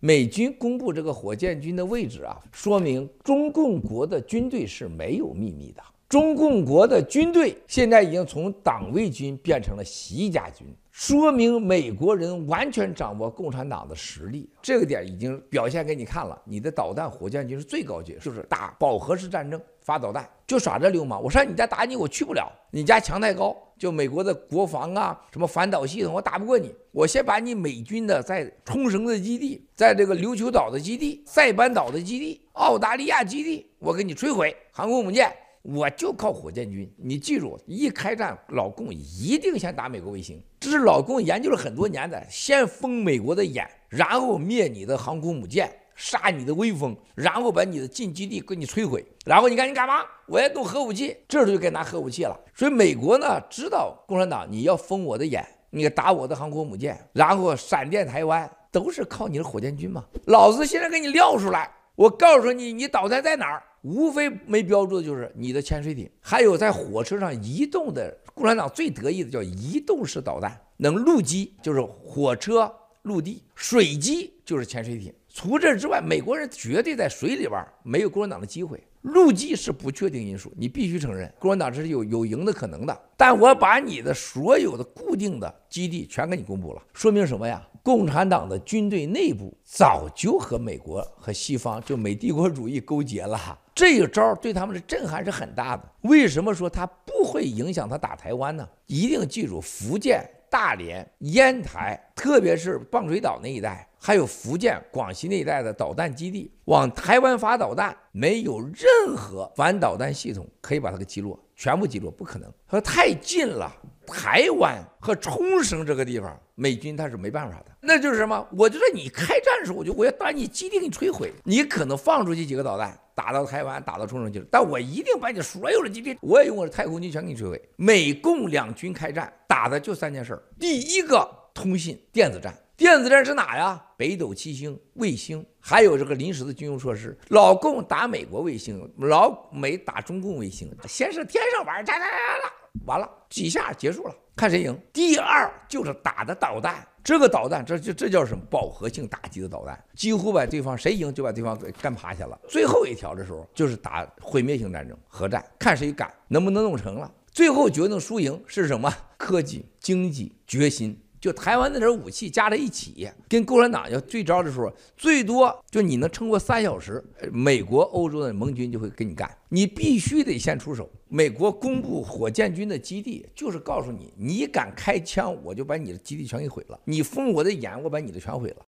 美军公布这个火箭军的位置啊，说明中共国的军队是没有秘密的。中共国的军队现在已经从党卫军变成了习家军，说明美国人完全掌握共产党的实力。这个点已经表现给你看了，你的导弹火箭军是最高级，就是打饱和式战争发导弹，就耍这流氓。我上你家打你，我去不了，你家墙太高。就美国的国防啊，什么反导系统，我打不过你。我先把你美军的在冲绳的基地，在这个琉球岛的基地、塞班岛的基地、澳大利亚基地，我给你摧毁航空母舰。我就靠火箭军，你记住，一开战，老共一定先打美国卫星。这是老共研究了很多年的，先封美国的眼，然后灭你的航空母舰，杀你的威风，然后把你的近基地给你摧毁。然后你看你干嘛？我要动核武器，这时候就该拿核武器了。所以美国呢，知道共产党你要封我的眼，你打我的航空母舰，然后闪电台湾，都是靠你的火箭军嘛。老子现在给你撂出来，我告诉你，你导弹在哪儿？无非没标注的就是你的潜水艇，还有在火车上移动的。共产党最得意的叫移动式导弹，能陆基就是火车、陆地、水基就是潜水艇。除这之外，美国人绝对在水里边没有共产党的机会。陆基是不确定因素，你必须承认共产党这是有有赢的可能的。但我把你的所有的固定的基地全给你公布了，说明什么呀？共产党的军队内部早就和美国和西方就美帝国主义勾结了。这一招对他们的震撼是很大的。为什么说它不会影响他打台湾呢？一定记住，福建、大连、烟台，特别是棒槌岛那一带。还有福建、广西那一带的导弹基地，往台湾发导弹，没有任何反导弹系统可以把它给击落，全部击落不可能。它太近了，台湾和冲绳这个地方，美军他是没办法的。那就是什么？我就说你开战的时候，我就我要把你基地给你摧毁。你可能放出去几个导弹，打到台湾，打到冲绳去了，但我一定把你所有的基地，我也用我的太空军全给你摧毁。美共两军开战，打的就三件事儿：第一个，通信电子战。电子战是哪呀？北斗七星卫星，还有这个临时的军用设施。老共打美国卫星，老美打中共卫星，先是天上玩，哒哒哒哒，完了几下结束了，看谁赢。第二就是打的导弹，这个导弹这就这叫什么？饱和性打击的导弹，几乎把对方谁赢就把对方给干趴下了。最后一条的时候就是打毁灭性战争，核战，看谁敢能不能弄成了。最后决定输赢是什么？科技、经济、决心。就台湾那点武器加在一起，跟共产党要对招的时候，最多就你能撑过三小时，美国、欧洲的盟军就会跟你干。你必须得先出手。美国公布火箭军的基地，就是告诉你，你敢开枪，我就把你的基地全给毁了；你封我的眼，我把你的全毁了。